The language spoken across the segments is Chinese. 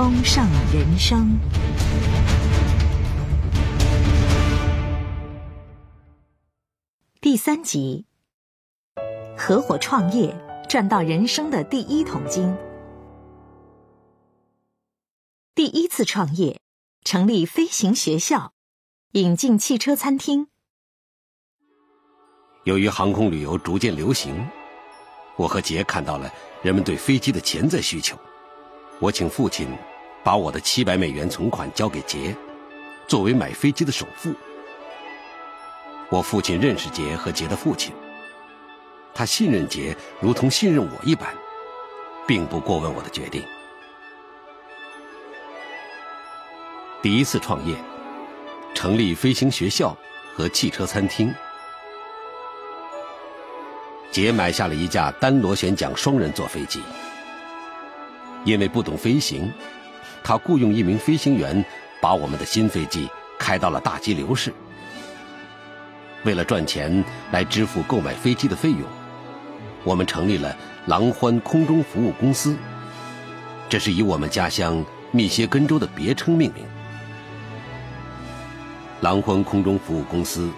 丰盛人生第三集：合伙创业赚到人生的第一桶金。第一次创业，成立飞行学校，引进汽车餐厅。由于航空旅游逐渐流行，我和杰看到了人们对飞机的潜在需求。我请父亲把我的七百美元存款交给杰，作为买飞机的首付。我父亲认识杰和杰的父亲，他信任杰如同信任我一般，并不过问我的决定。第一次创业，成立飞行学校和汽车餐厅。杰买下了一架单螺旋桨双人座飞机。因为不懂飞行，他雇佣一名飞行员，把我们的新飞机开到了大激流市。为了赚钱来支付购买飞机的费用，我们成立了狼欢空中服务公司。这是以我们家乡密歇根州的别称命名。狼欢空中服务公司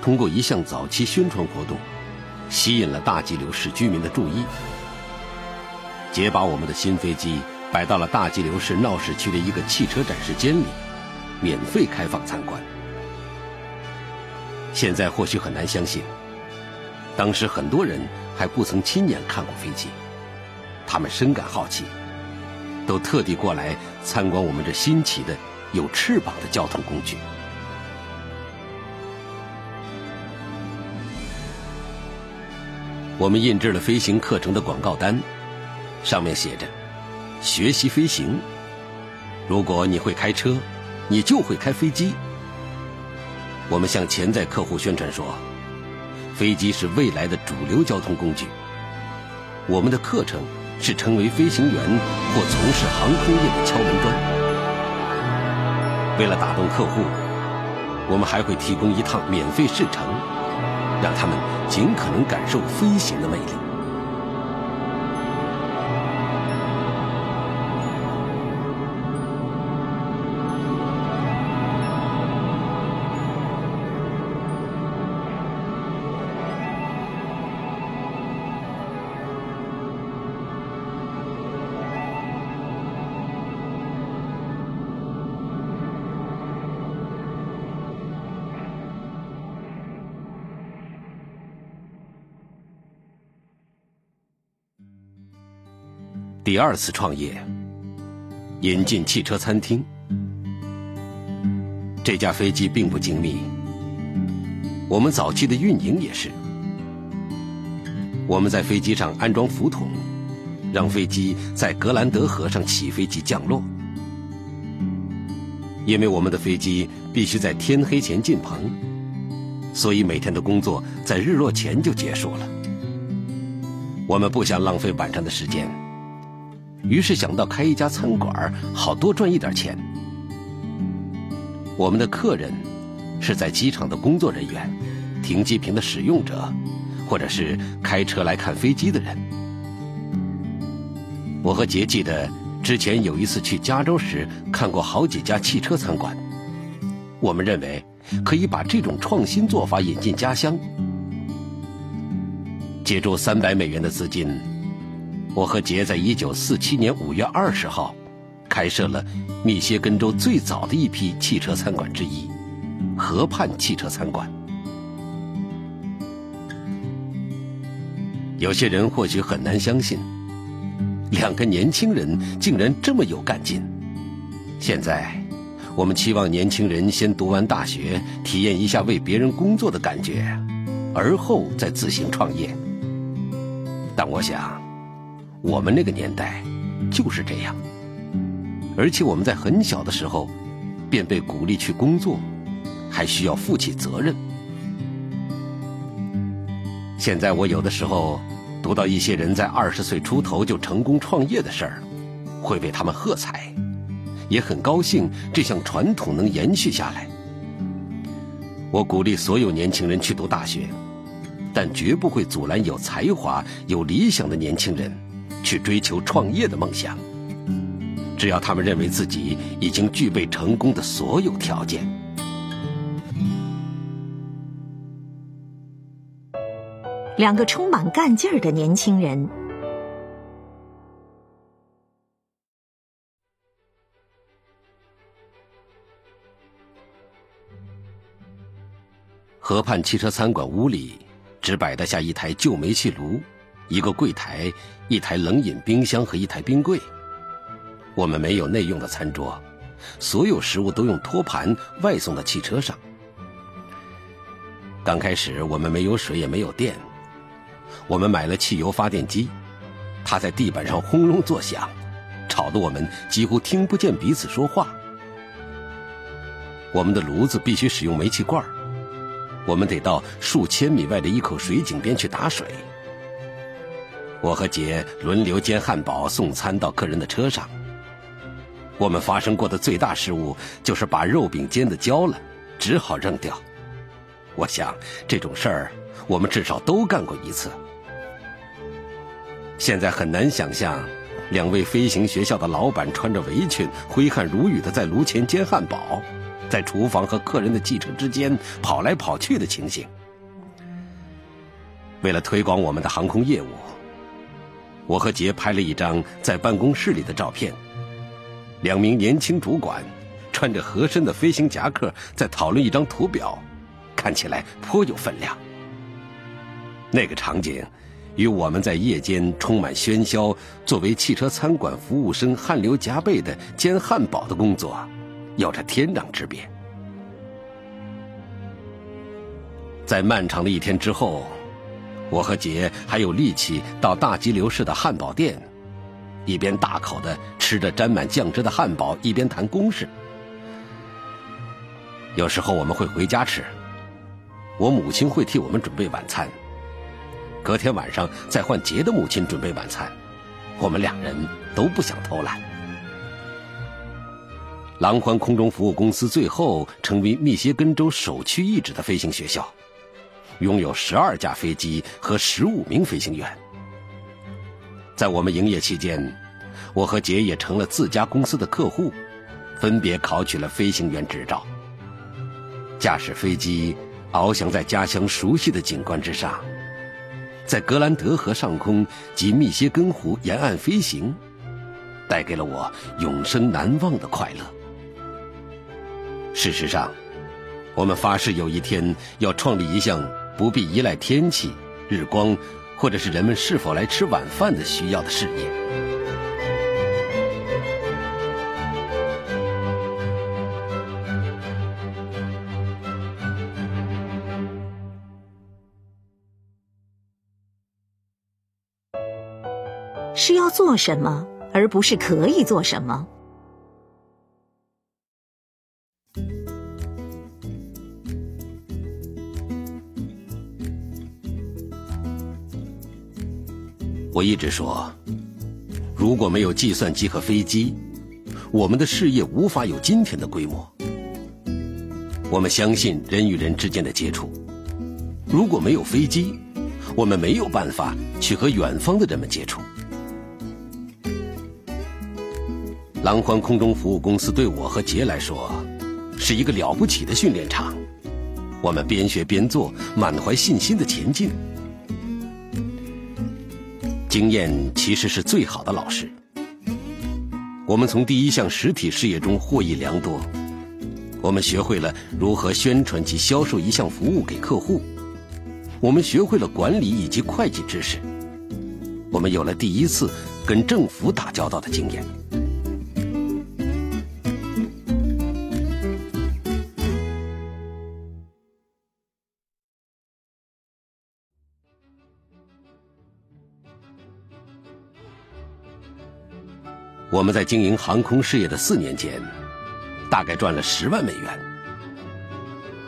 通过一项早期宣传活动，吸引了大激流市居民的注意。杰把我们的新飞机摆到了大激流市闹市区的一个汽车展示间里，免费开放参观。现在或许很难相信，当时很多人还不曾亲眼看过飞机，他们深感好奇，都特地过来参观我们这新奇的、有翅膀的交通工具。我们印制了飞行课程的广告单。上面写着：“学习飞行，如果你会开车，你就会开飞机。”我们向潜在客户宣传说：“飞机是未来的主流交通工具。我们的课程是成为飞行员或从事航空业的敲门砖。为了打动客户，我们还会提供一趟免费试乘，让他们尽可能感受飞行的魅力。”第二次创业，引进汽车餐厅。这架飞机并不精密，我们早期的运营也是。我们在飞机上安装浮筒，让飞机在格兰德河上起飞及降落。因为我们的飞机必须在天黑前进棚，所以每天的工作在日落前就结束了。我们不想浪费晚上的时间，于是想到开一家餐馆，好多赚一点钱。我们的客人是在机场的工作人员、停机坪的使用者，或者是开车来看飞机的人。我和杰记得之前有一次去加州时看过好几家汽车餐馆，我们认为可以把这种创新做法引进家乡。借助三百美元的资金，我和杰在一九四七年五月二十号开设了密歇根州最早的一批汽车餐馆之一——河畔汽车餐馆。有些人或许很难相信，两个年轻人竟然这么有干劲。现在，我们期望年轻人先读完大学，体验一下为别人工作的感觉，而后再自行创业。但我想，我们那个年代就是这样，而且我们在很小的时候便被鼓励去工作，还需要负起责任。现在我有的时候读到一些人在二十岁出头就成功创业的事儿，会为他们喝彩，也很高兴这项传统能延续下来。我鼓励所有年轻人去读大学。但绝不会阻拦有才华、有理想的年轻人去追求创业的梦想。只要他们认为自己已经具备成功的所有条件。两个充满干劲儿的年轻人。河畔汽车餐馆屋里。只摆得下一台旧煤气炉，一个柜台，一台冷饮冰箱和一台冰柜。我们没有内用的餐桌，所有食物都用托盘外送到汽车上。刚开始我们没有水也没有电，我们买了汽油发电机，它在地板上轰隆作响，吵得我们几乎听不见彼此说话。我们的炉子必须使用煤气罐儿。我们得到数千米外的一口水井边去打水。我和杰轮流煎汉堡送餐到客人的车上。我们发生过的最大失误就是把肉饼煎的焦了，只好扔掉。我想这种事儿我们至少都干过一次。现在很难想象，两位飞行学校的老板穿着围裙，挥汗如雨的在炉前煎汉堡。在厨房和客人的汽车之间跑来跑去的情形。为了推广我们的航空业务，我和杰拍了一张在办公室里的照片。两名年轻主管穿着合身的飞行夹克，在讨论一张图表，看起来颇有分量。那个场景与我们在夜间充满喧嚣、作为汽车餐馆服务生汗流浃背的煎汉堡的工作。有着天壤之别。在漫长的一天之后，我和杰还有力气到大激流市的汉堡店，一边大口的吃着沾满酱汁的汉堡，一边谈公事。有时候我们会回家吃，我母亲会替我们准备晚餐。隔天晚上再换杰的母亲准备晚餐，我们两人都不想偷懒。狼欢空中服务公司最后成为密歇根州首屈一指的飞行学校，拥有十二架飞机和十五名飞行员。在我们营业期间，我和杰也成了自家公司的客户，分别考取了飞行员执照。驾驶飞机翱翔在家乡熟悉的景观之上，在格兰德河上空及密歇根湖沿岸飞行，带给了我永生难忘的快乐。事实上，我们发誓有一天要创立一项不必依赖天气、日光，或者是人们是否来吃晚饭的需要的事业。是要做什么，而不是可以做什么。我一直说，如果没有计算机和飞机，我们的事业无法有今天的规模。我们相信人与人之间的接触，如果没有飞机，我们没有办法去和远方的人们接触。廊欢空中服务公司对我和杰来说，是一个了不起的训练场。我们边学边做，满怀信心的前进。经验其实是最好的老师。我们从第一项实体事业中获益良多。我们学会了如何宣传及销售一项服务给客户。我们学会了管理以及会计知识。我们有了第一次跟政府打交道的经验。我们在经营航空事业的四年间，大概赚了十万美元。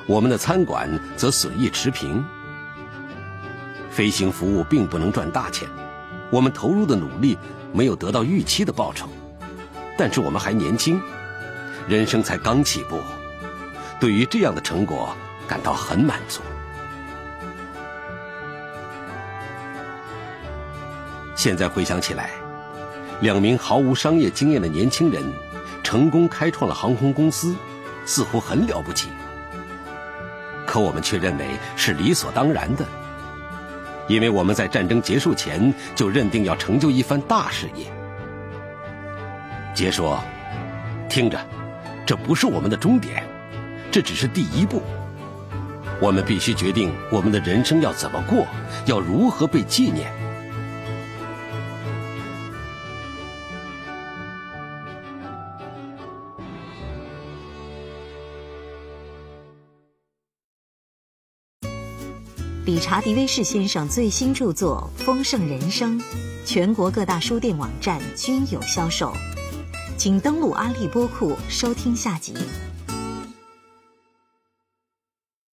我们的餐馆则损益持平。飞行服务并不能赚大钱，我们投入的努力没有得到预期的报酬。但是我们还年轻，人生才刚起步，对于这样的成果感到很满足。现在回想起来。两名毫无商业经验的年轻人，成功开创了航空公司，似乎很了不起。可我们却认为是理所当然的，因为我们在战争结束前就认定要成就一番大事业。杰说：“听着，这不是我们的终点，这只是第一步。我们必须决定我们的人生要怎么过，要如何被纪念。”理查·迪威士先生最新著作《丰盛人生》，全国各大书店网站均有销售，请登录阿利播库收听下集。